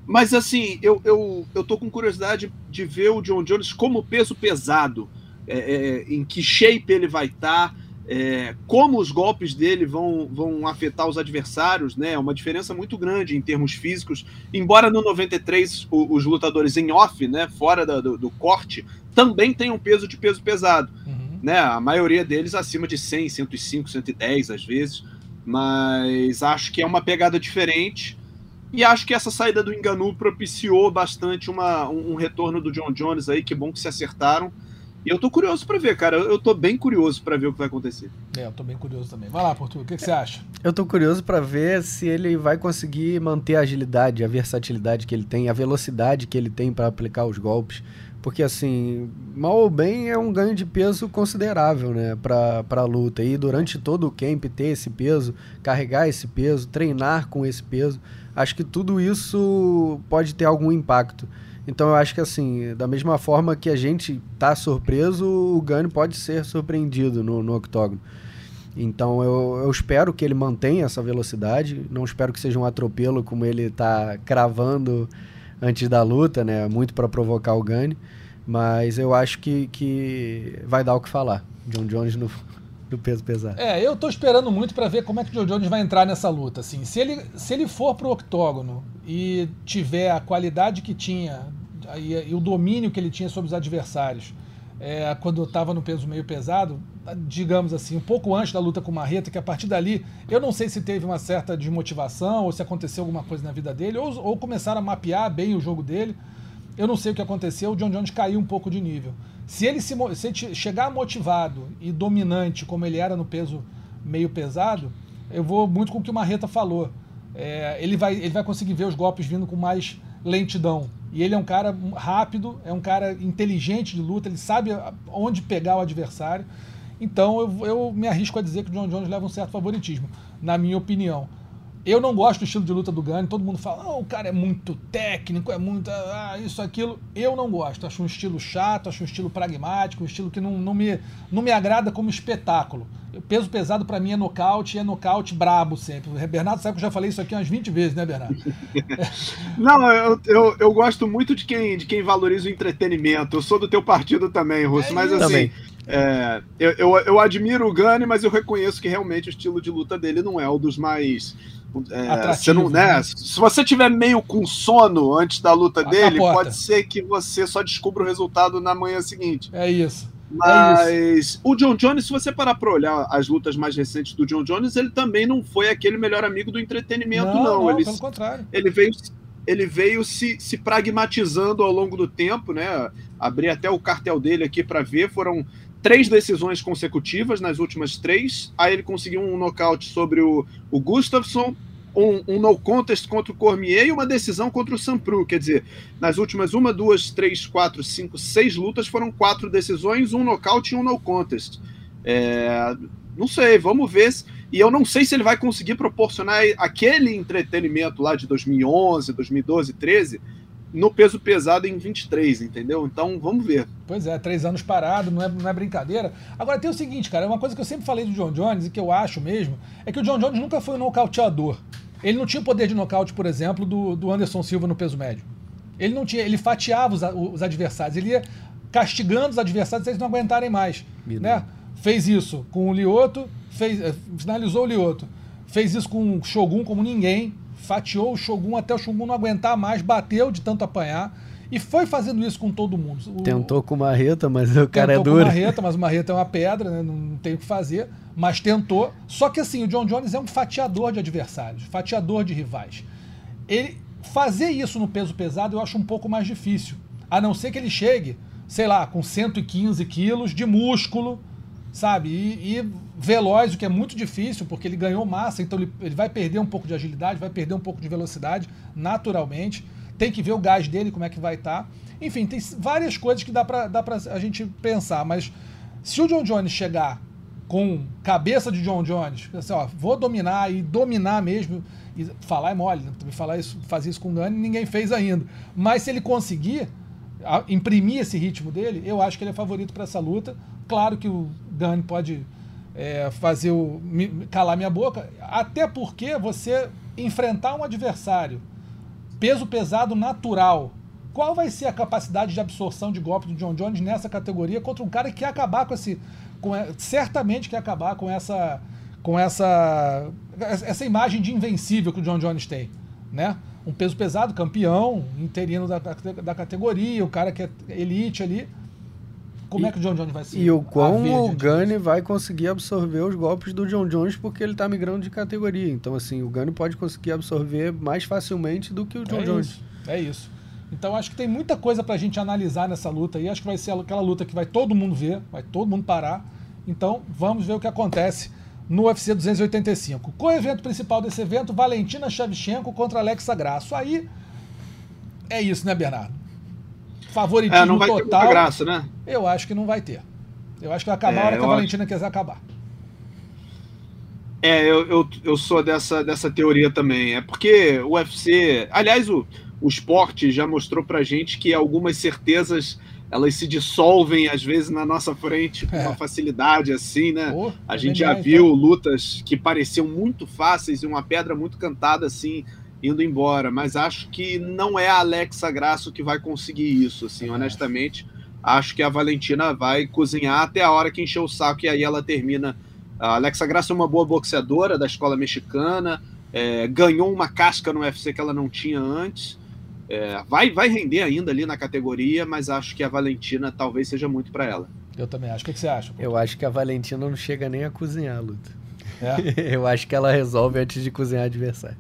Mas assim, eu, eu, eu tô com curiosidade de ver o John Jones como peso pesado é, é, em que shape ele vai estar, tá, é, como os golpes dele vão, vão afetar os adversários, né? É uma diferença muito grande em termos físicos. Embora no 93 o, os lutadores em off, né, fora da, do, do, corte, também tenham peso de peso pesado. Uhum. Né? A maioria deles acima de 100, 105, 110 às vezes. Mas acho que é uma pegada diferente. E acho que essa saída do Enganu propiciou bastante uma, um, um retorno do John Jones aí. Que bom que se acertaram. E eu tô curioso para ver, cara. Eu tô bem curioso para ver o que vai acontecer. É, eu tô bem curioso também. Vai lá, Portugal, o que, que você acha? Eu tô curioso para ver se ele vai conseguir manter a agilidade, a versatilidade que ele tem, a velocidade que ele tem para aplicar os golpes. Porque, assim, mal ou bem é um ganho de peso considerável, né, pra, pra luta. E durante todo o camp ter esse peso, carregar esse peso, treinar com esse peso, acho que tudo isso pode ter algum impacto. Então eu acho que assim, da mesma forma que a gente tá surpreso, o Gane pode ser surpreendido no, no octógono. Então eu, eu espero que ele mantenha essa velocidade. Não espero que seja um atropelo como ele está cravando antes da luta, né? Muito para provocar o Gane. Mas eu acho que, que vai dar o que falar. John Jones no, no peso pesado. É, eu tô esperando muito para ver como é que o John Jones vai entrar nessa luta. Assim, se ele, se ele for pro octógono e tiver a qualidade que tinha e, e, o domínio que ele tinha sobre os adversários é, quando eu estava no peso meio pesado, digamos assim, um pouco antes da luta com o Marreta, que a partir dali, eu não sei se teve uma certa desmotivação ou se aconteceu alguma coisa na vida dele, ou, ou começaram a mapear bem o jogo dele. Eu não sei o que aconteceu, o John Jones caiu um pouco de nível. Se ele, se, se ele chegar motivado e dominante como ele era no peso meio pesado, eu vou muito com o que o Marreta falou. É, ele, vai, ele vai conseguir ver os golpes vindo com mais lentidão. E ele é um cara rápido, é um cara inteligente de luta, ele sabe onde pegar o adversário. Então eu, eu me arrisco a dizer que o John Jones leva um certo favoritismo, na minha opinião. Eu não gosto do estilo de luta do Gunn, todo mundo fala, oh, o cara é muito técnico, é muito. Ah, isso, aquilo. Eu não gosto. Acho um estilo chato, acho um estilo pragmático, um estilo que não, não, me, não me agrada como espetáculo. O peso pesado para mim é nocaute e é nocaute brabo sempre. O Bernardo sabe que eu já falei isso aqui umas 20 vezes, né, Bernardo? (laughs) não, eu, eu, eu, gosto muito de quem, de quem valoriza o entretenimento. Eu sou do teu partido também, Russo, é mas assim. Também. É, eu, eu, eu, admiro o Gani, mas eu reconheço que realmente o estilo de luta dele não é o dos mais é, você não, né? né? Se você tiver meio com sono antes da luta a dele, capota. pode ser que você só descubra o resultado na manhã seguinte. É isso. Mas é o John Jones, se você parar para olhar as lutas mais recentes do John Jones, ele também não foi aquele melhor amigo do entretenimento, não. não. não ele, pelo contrário. Ele veio, ele veio se, se pragmatizando ao longo do tempo, né? Abri até o cartel dele aqui para ver. Foram três decisões consecutivas nas últimas três. Aí ele conseguiu um nocaute sobre o, o Gustafsson, um, um, no contest contra o Cormier e uma decisão contra o Sampru. Quer dizer, nas últimas uma, duas, três, quatro, cinco, seis lutas foram quatro decisões, um nocaute e um no contest. É, não sei, vamos ver. E eu não sei se ele vai conseguir proporcionar aquele entretenimento lá de 2011, 2012, 13 no peso pesado em 23, entendeu? Então vamos ver. Pois é, três anos parado, não é, não é brincadeira. Agora tem o seguinte, cara, uma coisa que eu sempre falei do John Jones e que eu acho mesmo, é que o John Jones nunca foi um nocauteador. Ele não tinha o poder de nocaute, por exemplo, do, do Anderson Silva no peso médio. Ele não tinha, ele fatiava os, os adversários, ele ia castigando os adversários se eles não aguentarem mais. Né? Fez isso com o Lioto, fez, eh, finalizou o Lioto. Fez isso com o Shogun como ninguém fatiou o Shogun até o Shogun não aguentar mais, bateu de tanto apanhar. E foi fazendo isso com todo mundo. O, tentou com marreta, mas o cara é duro. Tentou com marreta, mas o marreta é uma pedra, né? não tem o que fazer. Mas tentou. Só que assim, o John Jones é um fatiador de adversários, fatiador de rivais. Ele fazer isso no peso pesado eu acho um pouco mais difícil. A não ser que ele chegue, sei lá, com 115 quilos de músculo, sabe? E, e, veloz, o que é muito difícil, porque ele ganhou massa, então ele, ele vai perder um pouco de agilidade, vai perder um pouco de velocidade, naturalmente. Tem que ver o gás dele, como é que vai estar. Tá. Enfim, tem várias coisas que dá pra, dá pra a gente pensar, mas se o John Jones chegar com cabeça de John Jones, assim, ó, vou dominar e dominar mesmo, e falar é mole, né? falar isso, fazer isso com o Gani, ninguém fez ainda. Mas se ele conseguir imprimir esse ritmo dele, eu acho que ele é favorito para essa luta. Claro que o Gani pode é, fazer o calar minha boca, até porque você enfrentar um adversário peso pesado natural, qual vai ser a capacidade de absorção de golpe do John Jones nessa categoria contra um cara que quer acabar com esse, com, certamente quer acabar com essa, com essa, essa imagem de invencível que o John Jones tem, né? Um peso pesado, campeão, interino da, da categoria, o cara que é elite ali como e, é que o John Jones vai se E o quão o Gunny vai conseguir absorver os golpes do John Jones porque ele está migrando de categoria. Então, assim, o Gunny pode conseguir absorver mais facilmente do que o John é Jones. Isso, é isso. Então, acho que tem muita coisa para a gente analisar nessa luta aí. Acho que vai ser aquela luta que vai todo mundo ver, vai todo mundo parar. Então, vamos ver o que acontece no UFC 285. Com o evento principal desse evento, Valentina Shevchenko contra Alexa Grasso. Aí é isso, né, Bernardo? Favoritismo é, não vai total. Ter graça, né? Eu acho que não vai ter. Eu acho que vai acabar é, a hora que a Valentina acho... quiser acabar. É, eu, eu, eu sou dessa, dessa teoria também. É porque o UFC. Aliás, o, o esporte já mostrou pra gente que algumas certezas elas se dissolvem às vezes na nossa frente com é. uma facilidade assim, né? Oh, a é gente já viu então. lutas que pareciam muito fáceis e uma pedra muito cantada assim indo embora, mas acho que não é a Alexa Grasso que vai conseguir isso, assim, é. honestamente. Acho que a Valentina vai cozinhar até a hora que encher o saco e aí ela termina. A Alexa Grasso é uma boa boxeadora da escola mexicana, é, ganhou uma casca no UFC que ela não tinha antes. É, vai, vai render ainda ali na categoria, mas acho que a Valentina talvez seja muito para ela. Eu também acho. O que, que você acha? Eu acho que a Valentina não chega nem a cozinhar a luta. É? (laughs) Eu acho que ela resolve antes de cozinhar o adversário.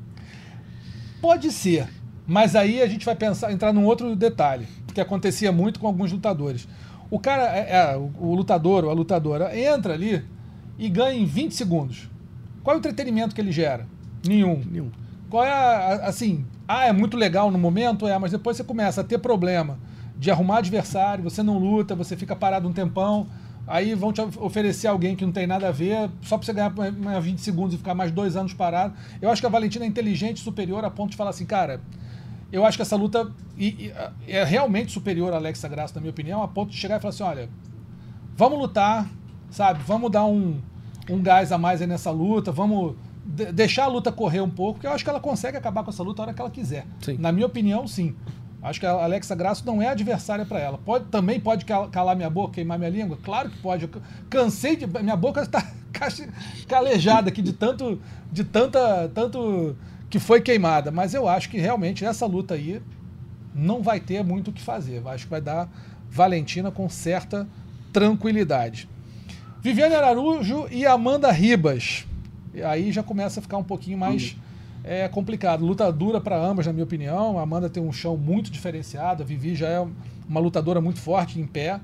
Pode ser, mas aí a gente vai pensar, entrar num outro detalhe, que acontecia muito com alguns lutadores. O cara, é, é, o, lutador ou a lutadora entra ali e ganha em 20 segundos. Qual é o entretenimento que ele gera? Nenhum. Nenhum. Qual é a, assim, ah, é muito legal no momento, é, mas depois você começa a ter problema de arrumar adversário, você não luta, você fica parado um tempão, aí vão te oferecer alguém que não tem nada a ver, só para você ganhar mais 20 segundos e ficar mais dois anos parado. Eu acho que a Valentina é inteligente, superior, a ponto de falar assim, cara, eu acho que essa luta é realmente superior a Alexa Graça, na minha opinião, a ponto de chegar e falar assim, olha, vamos lutar, sabe, vamos dar um, um gás a mais aí nessa luta, vamos deixar a luta correr um pouco, porque eu acho que ela consegue acabar com essa luta a hora que ela quiser. Sim. Na minha opinião, sim. Acho que a Alexa Grasso não é adversária para ela. Pode, também pode calar minha boca, queimar minha língua? Claro que pode. Eu cansei de. Minha boca (laughs) está calejada aqui de tanto. de tanta. tanto que foi queimada. Mas eu acho que realmente essa luta aí não vai ter muito o que fazer. Acho que vai dar Valentina com certa tranquilidade. Viviane Araújo e Amanda Ribas. Aí já começa a ficar um pouquinho mais. Uhum é complicado. Luta dura para ambas, na minha opinião. A Amanda tem um chão muito diferenciado. A Vivi já é uma lutadora muito forte em pé.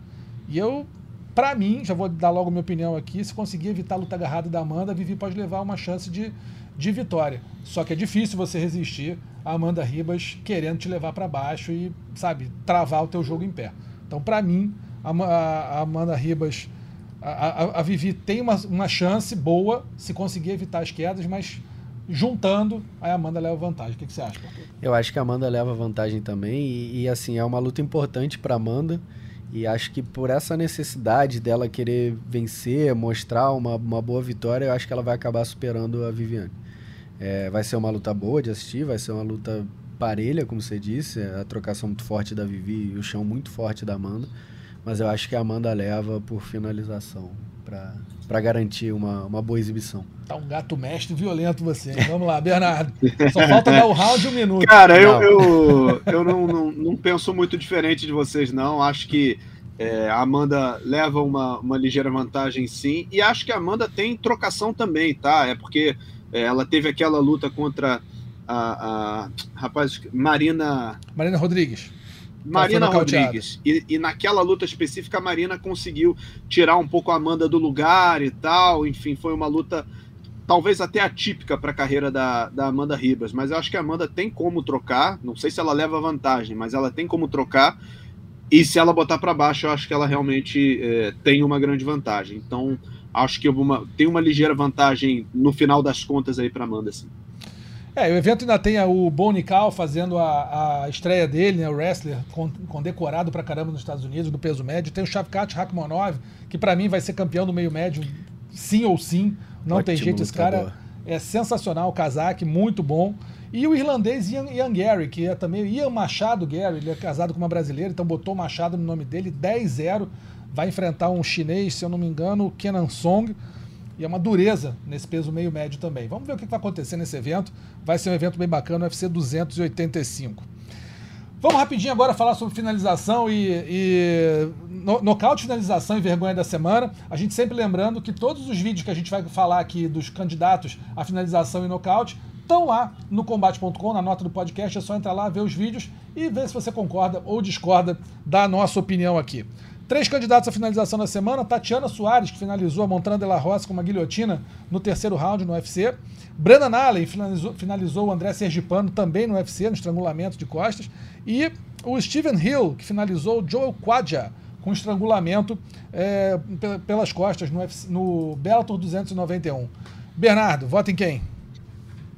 E eu, para mim, já vou dar logo minha opinião aqui, se conseguir evitar a luta agarrada da Amanda, a Vivi pode levar uma chance de, de vitória. Só que é difícil você resistir a Amanda Ribas querendo te levar para baixo e, sabe, travar o teu jogo em pé. Então, para mim, a, a, Amanda Ribas, a, a, a Vivi tem uma, uma chance boa se conseguir evitar as quedas, mas juntando, aí a Amanda leva vantagem. O que, que você acha? Eu acho que a Amanda leva vantagem também. E, e assim, é uma luta importante para Amanda. E acho que por essa necessidade dela querer vencer, mostrar uma, uma boa vitória, eu acho que ela vai acabar superando a Viviane. É, vai ser uma luta boa de assistir, vai ser uma luta parelha, como você disse, a trocação muito forte da Vivi e o chão muito forte da Amanda. Mas eu acho que a Amanda leva por finalização para garantir uma, uma boa exibição. Tá um gato mestre violento você, hein? Vamos lá, Bernardo. Só falta dar o round um minuto. Cara, eu, eu, eu não, não, não, penso muito diferente de vocês, não. Acho que é, a Amanda leva uma, uma ligeira vantagem, sim. E acho que a Amanda tem trocação também, tá? É porque é, ela teve aquela luta contra a, a rapaz, Marina. Marina Rodrigues. Marina Rodrigues. E, e, naquela luta específica, a Marina conseguiu tirar um pouco a Amanda do lugar e tal. Enfim, foi uma luta talvez até atípica para a carreira da, da Amanda Ribas. Mas eu acho que a Amanda tem como trocar. Não sei se ela leva vantagem, mas ela tem como trocar. E se ela botar para baixo, eu acho que ela realmente é, tem uma grande vantagem. Então, acho que uma, tem uma ligeira vantagem no final das contas aí para Amanda, sim. É, o evento ainda tem o Bonnie Cal fazendo a, a estreia dele, né, o wrestler condecorado pra caramba nos Estados Unidos, no peso médio. Tem o Shavkat Rakhmonov, que para mim vai ser campeão do meio médio, sim ou sim. Não Ótimo tem jeito, esse cara é sensacional, o casaque, muito bom. E o irlandês Ian, Ian Gary, que é também Ian Machado Gary, ele é casado com uma brasileira, então botou Machado no nome dele, 10-0. Vai enfrentar um chinês, se eu não me engano, Kenan Song. E é uma dureza nesse peso meio médio também. Vamos ver o que vai acontecer nesse evento. Vai ser um evento bem bacana, UFC 285. Vamos rapidinho agora falar sobre finalização e, e no, nocaute, finalização e vergonha da semana. A gente sempre lembrando que todos os vídeos que a gente vai falar aqui dos candidatos à finalização e nocaute estão lá no combate.com, na nota do podcast. É só entrar lá, ver os vídeos e ver se você concorda ou discorda da nossa opinião aqui. Três candidatos à finalização na semana: Tatiana Soares, que finalizou a Montranda de la Roça com uma guilhotina no terceiro round no UFC. Brandon Allen finalizou, finalizou o André Sergipano também no UFC, no estrangulamento de costas. E o Steven Hill, que finalizou o Joel Quadja com estrangulamento é, pelas costas no, UFC, no Bellator 291. Bernardo, vota em quem?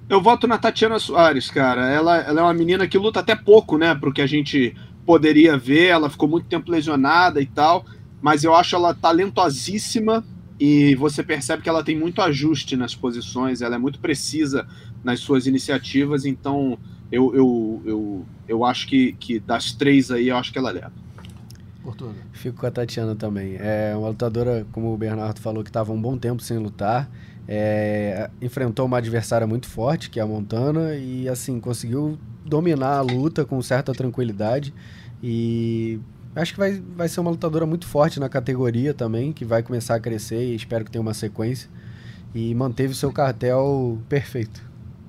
Eu voto na Tatiana Soares, cara. Ela, ela é uma menina que luta até pouco, né? Porque a gente poderia ver, ela ficou muito tempo lesionada e tal, mas eu acho ela talentosíssima e você percebe que ela tem muito ajuste nas posições, ela é muito precisa nas suas iniciativas, então eu, eu, eu, eu acho que, que das três aí, eu acho que ela leva. Fico com a Tatiana também. É uma lutadora, como o Bernardo falou, que estava um bom tempo sem lutar. É, enfrentou uma adversária muito forte, que é a Montana, e assim, conseguiu dominar a luta com certa tranquilidade. E acho que vai, vai ser uma lutadora muito forte na categoria também, que vai começar a crescer e espero que tenha uma sequência. E manteve seu cartel perfeito.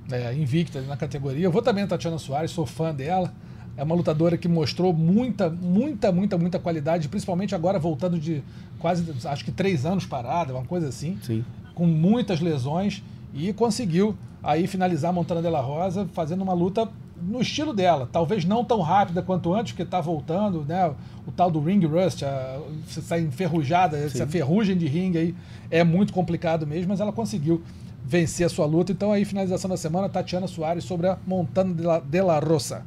É, invicta na categoria. Eu vou também a Tatiana Soares, sou fã dela. É uma lutadora que mostrou muita, muita, muita, muita qualidade, principalmente agora voltando de quase, acho que três anos parada, uma coisa assim. Sim. Com muitas lesões e conseguiu aí finalizar a Montana de la Rosa fazendo uma luta no estilo dela, talvez não tão rápida quanto antes, porque está voltando, né? O tal do ring rust, a, você sai enferrujada, Sim. essa ferrugem de ringue aí é muito complicado mesmo, mas ela conseguiu vencer a sua luta. Então aí finalização da semana, Tatiana Soares sobre a Montana de la, de la Rosa.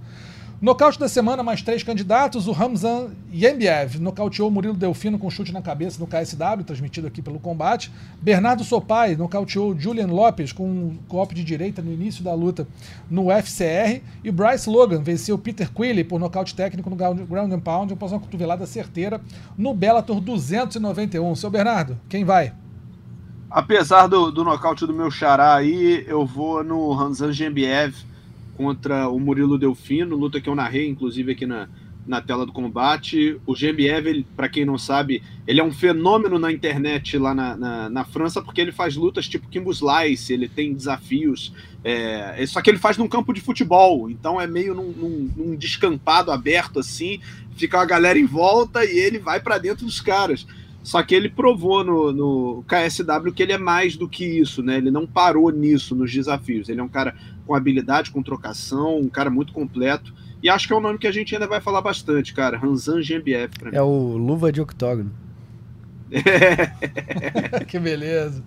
Nocaute da semana, mais três candidatos. O Ramzan Yembiev nocauteou Murilo Delfino com chute na cabeça no KSW, transmitido aqui pelo combate. Bernardo Sopai nocauteou Julian Lopes com um golpe de direita no início da luta no FCR. E Bryce Logan venceu Peter Quilly por nocaute técnico no Ground and Pound, após uma cotovelada certeira no Bellator 291. Seu Bernardo, quem vai? Apesar do, do nocaute do meu xará aí, eu vou no Ramzan Yembiev contra o Murilo Delfino, luta que eu narrei, inclusive, aqui na, na tela do combate. O Gembiev, para quem não sabe, ele é um fenômeno na internet lá na, na, na, França, porque ele faz lutas tipo Kimbo Slice, ele tem desafios. É, só que ele faz num campo de futebol, então é meio num, num, num descampado aberto assim, fica a galera em volta e ele vai para dentro dos caras. Só que ele provou no, no, KSW que ele é mais do que isso, né? Ele não parou nisso nos desafios. Ele é um cara com habilidade, com trocação, um cara muito completo. E acho que é um nome que a gente ainda vai falar bastante, cara. Ranzan Gembiev. É o Luva de Octógono. (laughs) (laughs) que beleza.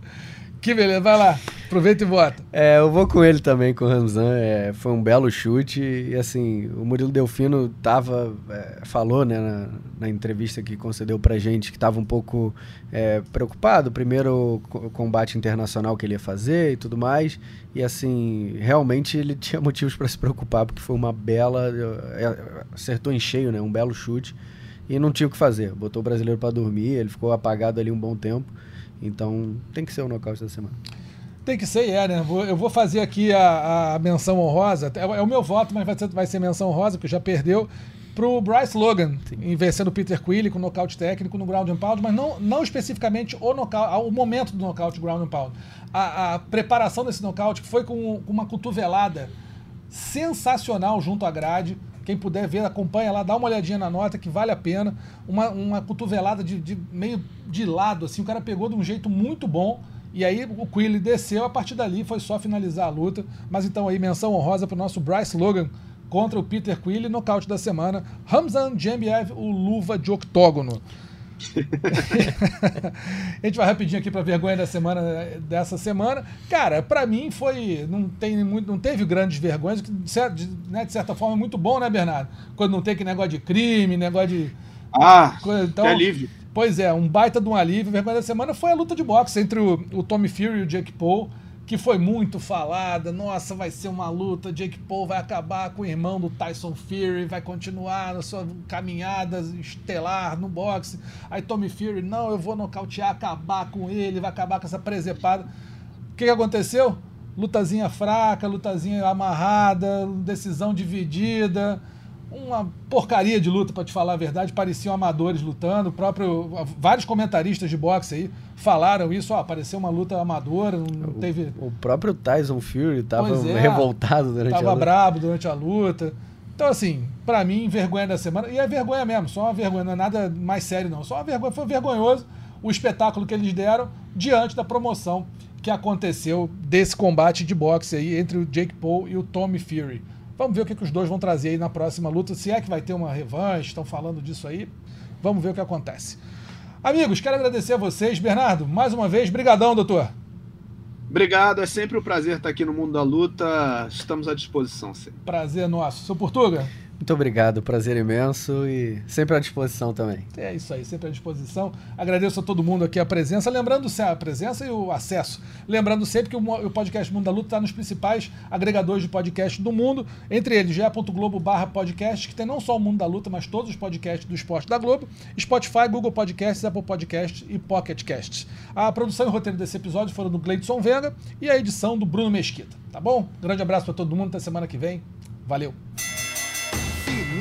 Que beleza, vai lá, aproveita e vota. É, eu vou com ele também, com o Ramzan. É, foi um belo chute. E assim, o Murilo Delfino tava, é, falou né, na, na, entrevista que concedeu pra gente que estava um pouco é, preocupado. Primeiro, o combate internacional que ele ia fazer e tudo mais. E assim, realmente ele (laughs) tinha motivos para se preocupar, porque foi uma bela. É, acertou em cheio, né? Um belo chute. E não tinha o que fazer. Botou o brasileiro para dormir, ele ficou apagado ali um bom tempo. Então tem que ser o nocaute da semana. Tem que ser, é, né? Eu vou fazer aqui a, a menção honrosa. É, é, o meu voto, mas vai ser, vai ser menção honrosa, porque já perdeu. Pro Bryce Logan, Sim. vencendo o Peter Quilly com nocaute técnico no ground and pound, mas não, não especificamente o, nocaute, o momento do nocaute ground and pound. A, a preparação desse nocaute foi com, com uma cotovelada sensacional junto à grade quem puder ver, acompanha lá, dá uma olhadinha na nota que vale a pena. Uma, uma cotovelada de, de meio de lado, assim, o cara pegou de um jeito muito bom. E aí o Quilly desceu, a partir dali foi só finalizar a luta. Mas então aí, menção honrosa para o nosso Bryce Logan contra o Peter Quilly, nocaute da semana. Ramzan Jembiev, o luva de octógono. (laughs) a gente vai rapidinho aqui para vergonha da semana dessa semana. Cara, para mim foi não tem muito, não teve grandes vergonhas, de, né, de certa forma é muito bom, né, Bernardo? Quando não tem que negócio de crime, negócio de ah, coisa, então, que alívio. Pois é, um baita de um alívio. A vergonha da semana foi a luta de boxe entre o, o Tommy Fury e o Jake Paul que foi muito falada. Nossa, vai ser uma luta. Jake Paul vai acabar com o irmão do Tyson Fury, vai continuar na sua caminhada estelar no boxe. Aí Tommy Fury, não, eu vou nocautear, acabar com ele, vai acabar com essa presepada. O que, que aconteceu? Lutazinha fraca, lutazinha amarrada, decisão dividida uma porcaria de luta, para te falar a verdade. Pareciam amadores lutando. próprio, vários comentaristas de boxe aí falaram isso. Ó, pareceu uma luta amadora. Não o, teve... o próprio Tyson Fury estava é, revoltado durante a luta. brabo durante a luta. Então, assim, para mim, vergonha da semana. E é vergonha mesmo, só uma vergonha, não é nada mais sério, não. Só uma vergonha. Foi vergonhoso o espetáculo que eles deram diante da promoção que aconteceu desse combate de boxe aí entre o Jake Paul e o Tommy Fury. Vamos ver o que, que os dois vão trazer aí na próxima luta. Se é que vai ter uma revanche, estão falando disso aí. Vamos ver o que acontece. Amigos, quero agradecer a vocês. Bernardo, mais uma vez, brigadão, doutor. Obrigado, é sempre um prazer estar aqui no Mundo da Luta. Estamos à disposição, sempre. Prazer nosso. Seu Portuga? Muito obrigado, prazer imenso e sempre à disposição também. É isso aí, sempre à disposição. Agradeço a todo mundo aqui a presença, lembrando a presença e o acesso. Lembrando sempre que o podcast Mundo da Luta está nos principais agregadores de podcast do mundo, entre eles ge.globo barra podcast, que tem não só o Mundo da Luta, mas todos os podcasts do esporte da Globo, Spotify, Google Podcasts, Apple Podcasts e Pocket Casts. A produção e o roteiro desse episódio foram do Gleidson Venga e a edição do Bruno Mesquita, tá bom? Grande abraço para todo mundo, até semana que vem. Valeu!